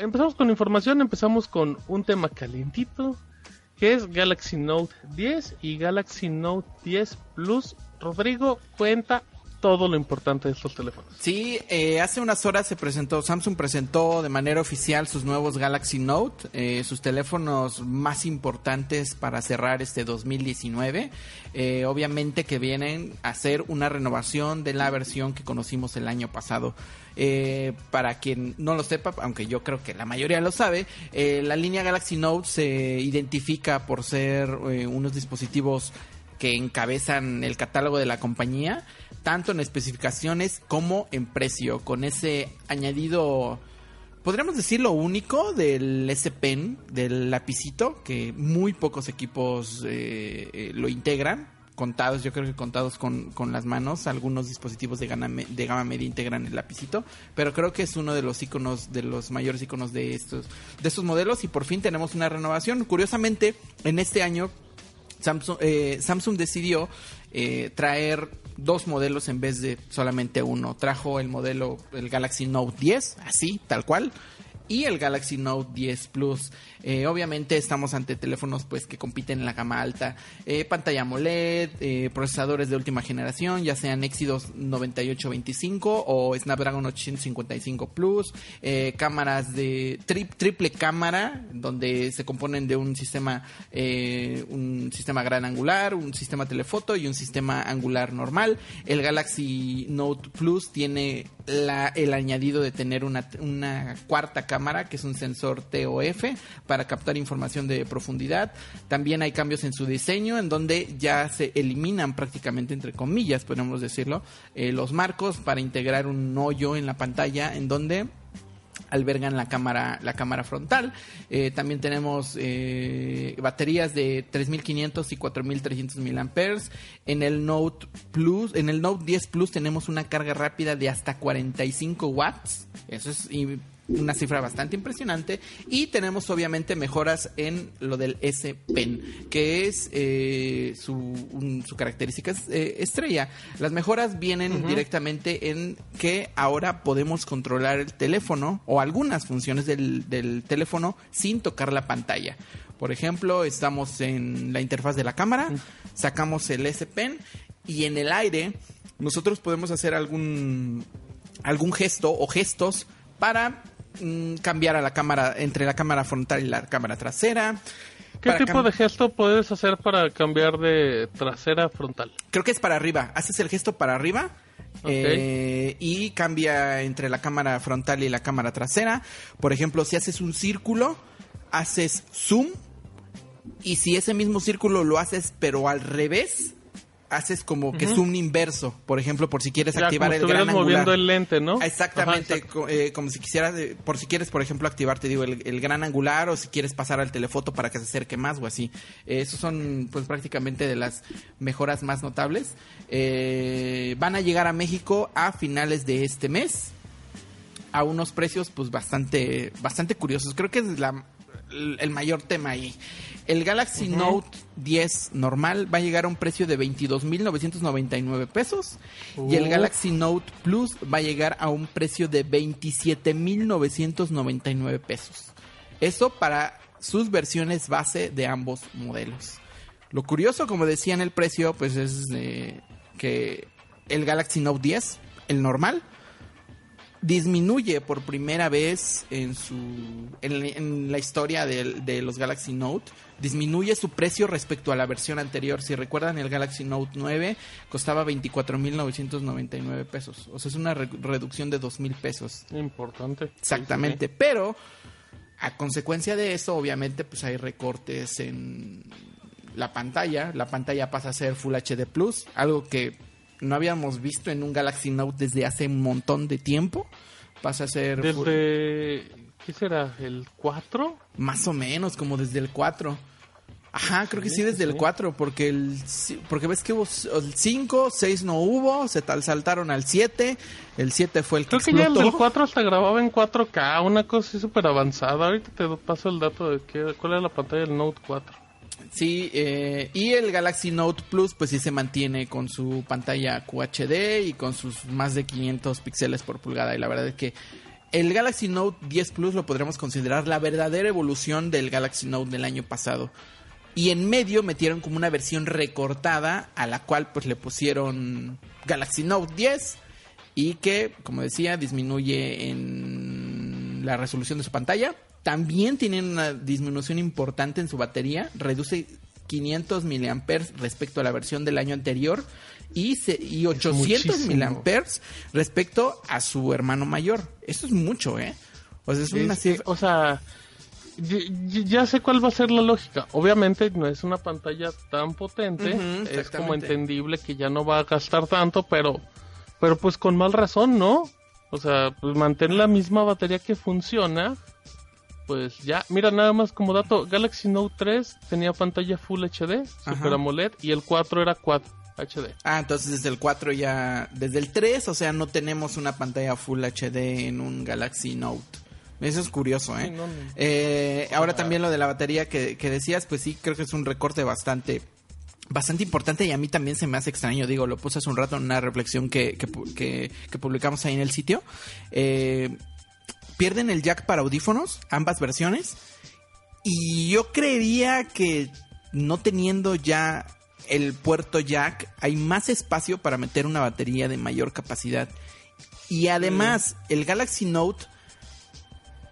Empezamos con información, empezamos con un tema calientito, que es Galaxy Note 10 y Galaxy Note 10 Plus. Rodrigo, cuenta todo lo importante de estos teléfonos. Sí, eh, hace unas horas se presentó, Samsung presentó de manera oficial sus nuevos Galaxy Note, eh, sus teléfonos más importantes para cerrar este 2019. Eh, obviamente que vienen a ser una renovación de la versión que conocimos el año pasado. Eh, para quien no lo sepa, aunque yo creo que la mayoría lo sabe, eh, la línea Galaxy Note se identifica por ser eh, unos dispositivos que encabezan el catálogo de la compañía, tanto en especificaciones como en precio, con ese añadido, podríamos decirlo único del S Pen, del lapicito, que muy pocos equipos lo integran contados, yo creo que contados con, con las manos. Algunos dispositivos de, gama, de gama media integran el lapicito, pero creo que es uno de los iconos, de los mayores iconos de estos, de estos modelos y por fin tenemos una renovación. Curiosamente, en este año Samsung, eh, Samsung decidió eh, traer dos modelos en vez de solamente uno. Trajo el modelo, el Galaxy Note 10, así, tal cual, y el Galaxy Note 10 Plus. Eh, obviamente estamos ante teléfonos pues que compiten en la gama alta, eh, pantalla AMOLED, eh, procesadores de última generación, ya sean Exynos 9825 o Snapdragon 855 Plus, cámaras de triple cámara donde se componen de un sistema un sistema gran angular, un sistema telefoto y un sistema angular normal. El Galaxy Note Plus tiene el añadido de tener una, una cuarta cámara que es un sensor TOF para captar información de profundidad. También hay cambios en su diseño, en donde ya se eliminan prácticamente, entre comillas, podemos decirlo, eh, los marcos para integrar un hoyo en la pantalla, en donde albergan la cámara la cámara frontal. Eh, también tenemos eh, baterías de 3500 y 4300 mAh en el Note Plus en el Note 10 Plus tenemos una carga rápida de hasta 45 watts. Eso es una cifra bastante impresionante. Y tenemos obviamente mejoras en lo del S Pen, que es eh, su, su, característica eh, estrella. Las mejoras vienen directamente en que ahora podemos controlar el teléfono o algunas funciones del, del teléfono sin tocar la pantalla. Por ejemplo, estamos en la interfaz de la cámara, sacamos el S Pen y en el aire nosotros podemos hacer algún algún gesto o gestos para Mm, cambiar a la cámara entre la cámara frontal y la cámara trasera. ¿Qué tipo de gesto puedes hacer para cambiar de trasera a frontal? Creo que es para arriba. Haces el gesto para arriba eh, y cambia entre la cámara frontal y la cámara trasera. Por ejemplo, si haces un círculo, haces zoom. Y si ese mismo círculo lo haces pero al revés, haces como que zoom inverso, por ejemplo, por si quieres activar el gran angular. moviendo el lente, ¿no? Exactamente, eh, como si quisieras, eh, por si quieres, por ejemplo, activar, te digo, el, gran angular o si quieres pasar al telefoto para que se acerque más o así. Eh, esos son, pues, prácticamente de las mejoras más notables. van a llegar a México a finales de este mes a unos precios, pues, bastante, bastante curiosos. Creo que es la, el mayor tema ahí. El Galaxy Note 10 normal va a llegar a un precio de 22.999 pesos. Y el Galaxy Note Plus va a llegar a un precio de 27.999 pesos. Eso para sus versiones base de ambos modelos. Lo curioso, como decía en el precio, pues es que el Galaxy Note 10, el normal, disminuye por primera vez en su en, la historia de, los Galaxy Note disminuye su precio respecto a la versión anterior. Si recuerdan el Galaxy Note 9 costaba 24.999 pesos. O sea es una reducción de 2.000 pesos. Importante. Exactamente. Pero a consecuencia de eso obviamente pues hay recortes en la pantalla. La pantalla pasa a ser Full HD Plus algo que no habíamos visto en un Galaxy Note desde hace un montón de tiempo. Pasa a ser... Desde ¿qué será? ¿El 4? Más o menos, como desde el 4. Ajá, creo que sí desde el 4, porque el porque ves que hubo el 5, 6 no hubo, se tal saltaron al 7, el 7 fue el que Creo que ya el del 4 hasta grababa en 4K, una cosa así súper avanzada. Ahorita te paso el dato de que, cuál era la pantalla del Note 4. Sí, eh, y el Galaxy Note Plus pues sí se mantiene con su pantalla QHD y con sus más de 500 píxeles por pulgada y la verdad es que el Galaxy Note 10 Plus lo podríamos considerar la verdadera evolución del Galaxy Note del año pasado. Y en medio metieron como una versión recortada a la cual pues le pusieron Galaxy Note 10 y que, como decía, disminuye en la resolución de su pantalla. También tienen una disminución importante en su batería, reduce 500 miliamperes respecto a la versión del año anterior y, y 800 miliamperes respecto a su hermano mayor. Eso es mucho, ¿eh? O sea, es, una O sea, ya sé cuál va a ser la lógica. Obviamente no es una pantalla tan potente, es como entendible que ya no va a gastar tanto, pero pero pues con mal razón, ¿no? O sea, pues mantener la misma batería que funciona, pues ya, mira nada más como dato, Galaxy Note 3 tenía pantalla Full HD, Super AMOLED y el 4 era 4 HD. Ah, entonces desde el 4 ya, desde el 3, o sea, no tenemos una pantalla Full HD en un Galaxy Note. Eso es curioso, ¿eh? eh ahora también lo de la batería que, decías, pues sí, creo que es un recorte bastante bastante importante y a mí también se me hace extraño. Digo, lo puse hace un rato en una reflexión que, que, que, publicamos ahí en el sitio. Eh, pierden el jack para audífonos, ambas versiones. Y yo creería que no teniendo ya el puerto jack, hay más espacio para meter una batería de mayor capacidad. Y además, el Galaxy Note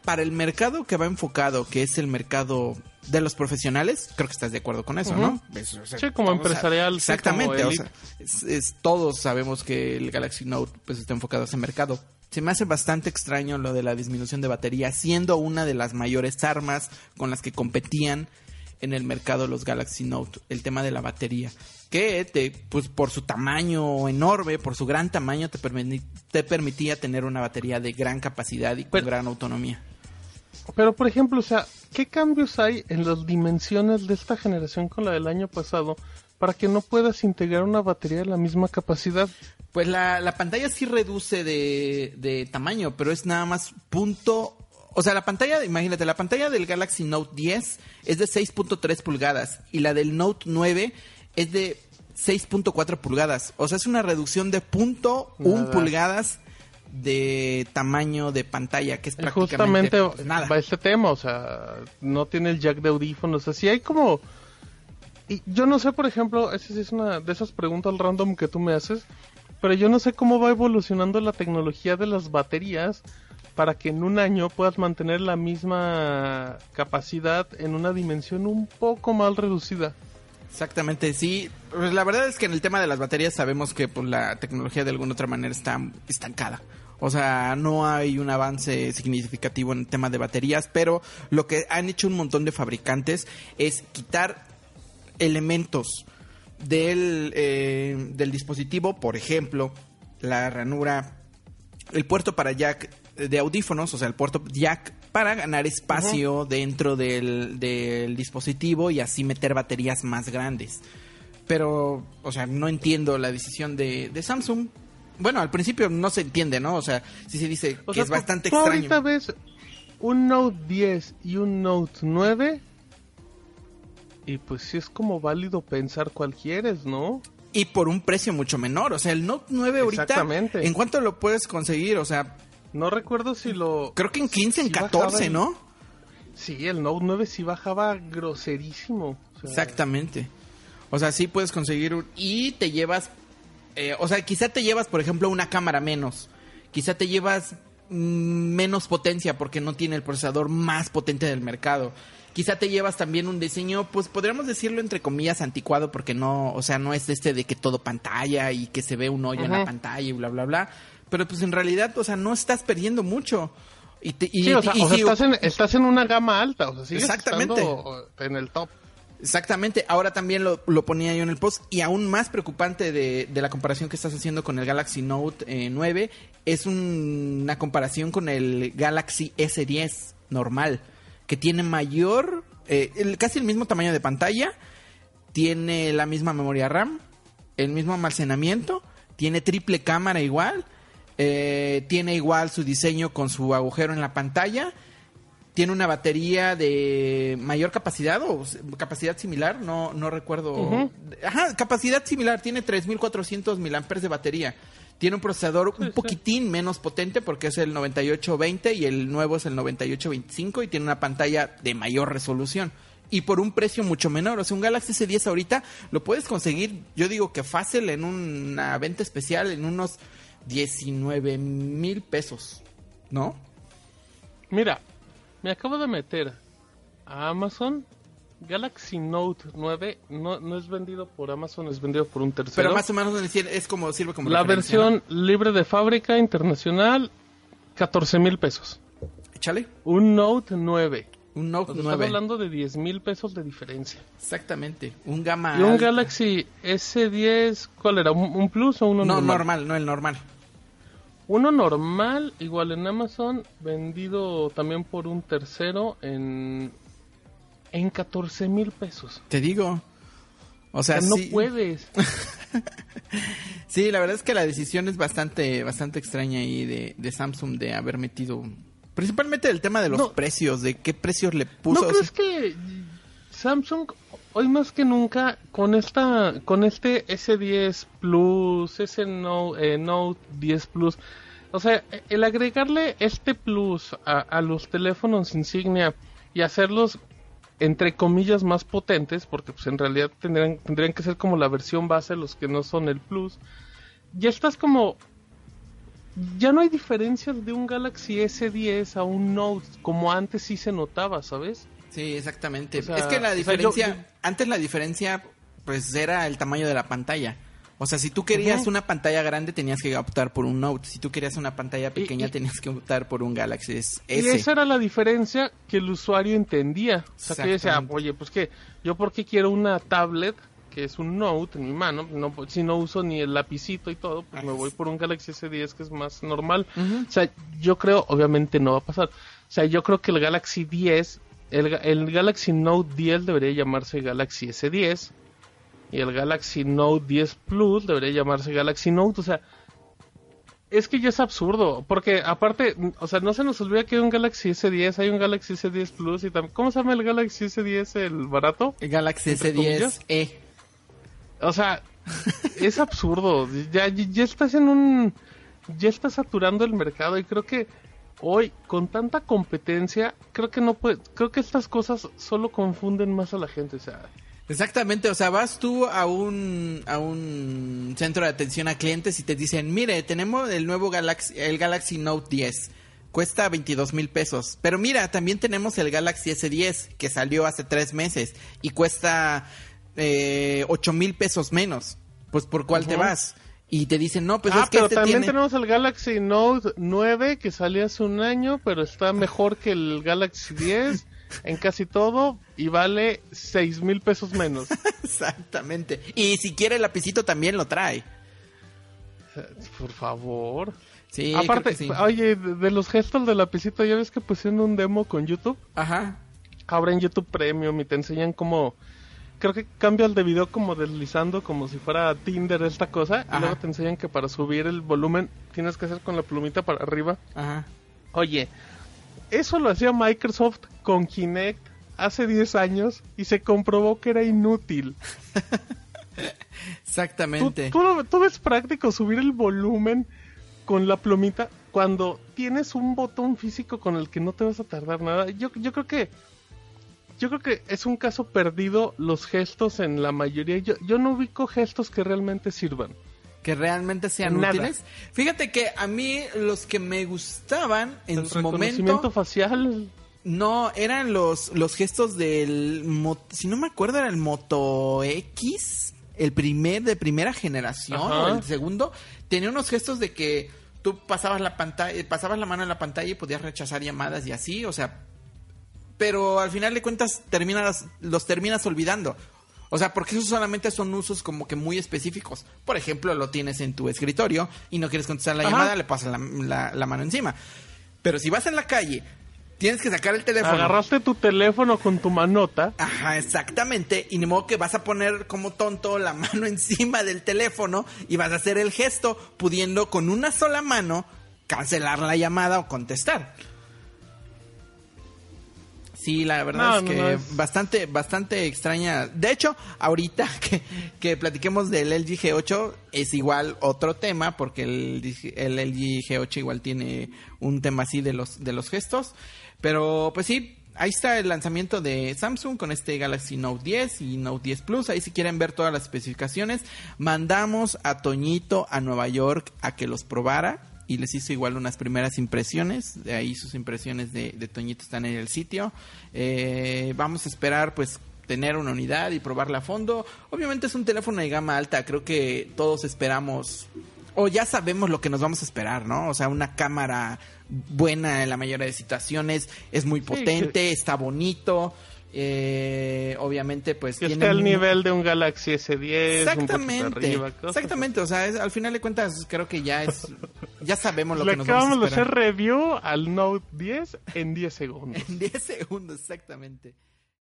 para el mercado que va enfocado, que es el mercado de los profesionales, creo que estás de acuerdo con eso, ¿no? sí, como empresarial. exactamente, o sea, es, todos sabemos que el Galaxy Note pues está enfocado a ese mercado. Se me hace bastante extraño lo de la disminución de batería, siendo una de las mayores armas con las que competían en el mercado los Galaxy Note, el tema de la batería, que te, pues por su tamaño enorme, por su gran tamaño, te, te permitía tener una batería de gran capacidad y con gran autonomía. Pero, por ejemplo, o sea, ¿qué cambios hay en las dimensiones de esta generación con la del año pasado para que no puedas integrar una batería de la misma capacidad? Pues la, la pantalla sí reduce de, de tamaño, pero es nada más punto o sea, la pantalla, imagínate, la pantalla del Galaxy Note 10 es de 6.3 pulgadas y la del Note 9 es de 6.4 pulgadas. O sea, es una reducción de punto .1 pulgadas de tamaño de pantalla, que es prácticamente Justamente nada. va este tema, o sea, no tiene el jack de audífonos, así hay como... Y yo no sé, por ejemplo, esa es una de esas preguntas random que tú me haces, pero yo no sé cómo va evolucionando la tecnología de las baterías para que en un año puedas mantener la misma capacidad en una dimensión un poco más reducida. Exactamente, sí. Pues la verdad es que en el tema de las baterías sabemos que pues, la tecnología de alguna otra manera está estancada. O sea, no hay un avance significativo en el tema de baterías, pero lo que han hecho un montón de fabricantes es quitar elementos del, eh, del dispositivo, por ejemplo, la ranura, el puerto para jack de audífonos, o sea, el puerto jack para ganar espacio dentro del, del, dispositivo y así meter baterías más grandes. Pero, o sea, no entiendo la decisión de, de Samsung. Bueno, al principio no se entiende, ¿no? O sea, sí se dice que es bastante extraño. Ahorita ves un Note 10 y un Note 9 y pues sí es como válido pensar cuál quieres, ¿no? Y por un precio mucho menor, o sea, el Note 9 ahorita, Exactamente. ¿en cuánto lo puedes conseguir? O sea, no recuerdo si lo... Creo que en 15, en 14, ¿no? Sí, el Note 9 sí bajaba groserísimo. Exactamente. O sea, sí puedes conseguir un... Y te llevas... Eh, o sea, quizá te llevas, por ejemplo, una cámara menos. Quizá te llevas mm, menos potencia porque no tiene el procesador más potente del mercado. Quizá te llevas también un diseño, pues podríamos decirlo entre comillas anticuado porque no, o sea, no es este de que todo pantalla y que se ve un hoyo en la pantalla y bla, bla, bla pero pues en realidad, o sea, no estás perdiendo mucho. Y, sí, o sea, estás, en, una gama alta, o sea, sigues exactamente. en el top. Exactamente, ahora también lo, ponía yo en el post y aún más preocupante de, la comparación que estás haciendo con el Galaxy Note 9 eh, es una comparación con el Galaxy S10 normal, que tiene mayor, eh, el- casi el mismo tamaño de pantalla, tiene la misma memoria RAM, el mismo almacenamiento, tiene triple cámara igual, eh, tiene igual su diseño con su agujero en la pantalla, tiene una batería de mayor capacidad o capacidad similar, no, no recuerdo. Ajá, capacidad similar, tiene 3400 mAh de batería. Tiene un procesador un poquitín menos potente porque es el 9820 y el nuevo es el 9825 y tiene una pantalla de mayor resolución. Y por un precio mucho menor. O sea, un Galaxy S10 ahorita lo puedes conseguir, yo digo que fácil en una venta especial en unos 19 mil pesos. ¿No? Mira, me acabo de meter a Amazon. Galaxy Note 9 no, no es vendido por Amazon, es vendido por un tercero. Pero más o menos es como sirve como La versión libre de fábrica internacional, 14 mil pesos. ¿no? Échale. Un Note 9. Un Note O sea, 9. Estamos hablando de 10 mil pesos de diferencia. Exactamente. Un gama ¿Y un alta. Galaxy S10, cuál era? ¿Un, un Plus o uno No, normal? normal, no el normal. Uno normal, igual en Amazon, vendido también por un tercero en, en 14 mil pesos. Te digo. O O sea, sea, no sí, puedes. sí, la verdad es que la decisión es bastante, bastante extraña ahí de, de Samsung de haber metido. Principalmente el tema de los No. precios, de qué precios le puso. ¿No o sea, que Samsung hoy más que nunca con esta con este S10 Plus, ese no, eh, Note 10 Plus, o sea, el agregarle este Plus a, a los teléfonos insignia y hacerlos entre comillas más potentes, porque pues en realidad tendrían, tendrían que ser como la versión base los que no son el Plus, ya estás como ya no hay diferencias de un Galaxy S10 a un Note como antes sí se notaba, ¿sabes? Sí, exactamente. O sea, es que la o sea, diferencia, yo- yo- antes la diferencia, pues era el tamaño de la pantalla. O sea, si tú querías una pantalla grande, tenías que optar por un Note. Si tú querías una pantalla pequeña, y- tenías que optar por un Galaxy S. Y esa era la diferencia que el usuario entendía. O sea, que decía, oye, pues que yo porque quiero una tablet, que es un Note en mi mano, no, pues, si no uso ni el lapicito y todo, pues me voy por un Galaxy S10 que es más normal. O sea, yo creo, obviamente no va a pasar. O sea, yo creo que el Galaxy 10, el, el Galaxy Note 10 debería llamarse Galaxy S10. Y el Galaxy Note 10 Plus debería llamarse Galaxy Note. O sea, es que ya es absurdo. Porque aparte, o sea, no se nos olvida que hay un Galaxy S10, hay un Galaxy S10 Plus y también. ¿Cómo se llama el Galaxy S10, el barato? El Galaxy ¿Entre S10 comillas? E. O sea, es absurdo. Ya, ya estás en un. Ya estás saturando el mercado y creo que hoy, con tanta competencia, creo que no puede. Creo que estas cosas solo confunden más a la gente. O sea, Exactamente, o sea, vas tú a un, a un centro de atención a clientes y te dicen, mire, tenemos el nuevo Galaxy, el Galaxy Note 10, cuesta 22 mil pesos, pero mira, también tenemos el Galaxy S10 que salió hace tres meses y cuesta eh, 8 mil pesos menos, pues ¿por cuál te vas? Y te dicen, no, pues ah, es que pero este también tiene... tenemos el Galaxy Note 9 que salió hace un año, pero está mejor que el Galaxy 10 en casi todo y vale 6 mil pesos menos. Exactamente. Y si quiere el lapicito también lo trae. Por favor. Sí, Aparte, sí. oye, de, de los gestos del lapicito, ¿ya ves que pusieron un demo con YouTube? Ajá. Ahora en YouTube Premium y te enseñan cómo... Creo que cambia el de video como deslizando, como si fuera Tinder esta cosa. Ajá. Y luego te enseñan que para subir el volumen tienes que hacer con la plumita para arriba. Ajá. Oye, eso lo hacía Microsoft con Kinect hace 10 años y se comprobó que era inútil. ¿Tú, Exactamente. tú, ves práctico subir el volumen con la plumita cuando tienes un botón físico con el que no te vas a tardar nada. Yo, yo creo que yo creo que es un caso perdido los gestos en la mayoría. Yo, yo no ubico gestos que realmente sirvan. que realmente sean Nada. útiles. Fíjate que a mí los que me gustaban en el su reconocimiento momento facial. No eran los los gestos del si no me acuerdo era el Moto X, el primer de primera generación Ajá. o el segundo, tenía unos gestos de que tú pasabas la pantalla, pasabas la mano en la pantalla y podías rechazar llamadas y así, o sea, pero al final de cuentas terminas, los terminas olvidando. O sea, porque esos solamente son usos como que muy específicos. Por ejemplo, lo tienes en tu escritorio y no quieres contestar la Ajá. llamada, le pasas la, la- la mano encima. Pero si vas en la calle tienes que sacar el teléfono. Agarraste tu teléfono con tu manota. Ajá, exactamente. Y ni modo que vas a poner como tonto la mano encima del teléfono y vas a hacer el gesto, pudiendo con una sola mano cancelar la llamada o contestar. Sí, la verdad No, es que no, es- bastante, bastante extraña. De hecho, ahorita que, que platiquemos del LG G8 es igual otro tema, porque el, el LG G8 igual tiene un tema así de los, de los gestos. Pero pues sí, ahí está el lanzamiento de Samsung con este Galaxy Note 10 y Note 10 Plus. Ahí si quieren ver todas las especificaciones, mandamos a Toñito a Nueva York a que los probara y les hizo igual unas primeras impresiones. De ahí sus impresiones de, de Toñito están en el sitio. Eh, vamos a esperar pues tener una unidad y probarla a fondo. Obviamente es un teléfono de gama alta, creo que todos esperamos o ya sabemos lo que nos vamos a esperar, ¿no? O sea, una cámara buena en la mayoría de situaciones, es muy potente, está bonito. eh, obviamente pues Que tiene esté al mu- nivel de un Galaxy S10. un poquito Exactamente, arriba, exactamente, o sea, es- al final de cuentas creo que ya es, ya sabemos lo Le que nos vamos a acabamos de esperar. hacer review al Note 10 en 10 segundos. En 10 segundos, exactamente.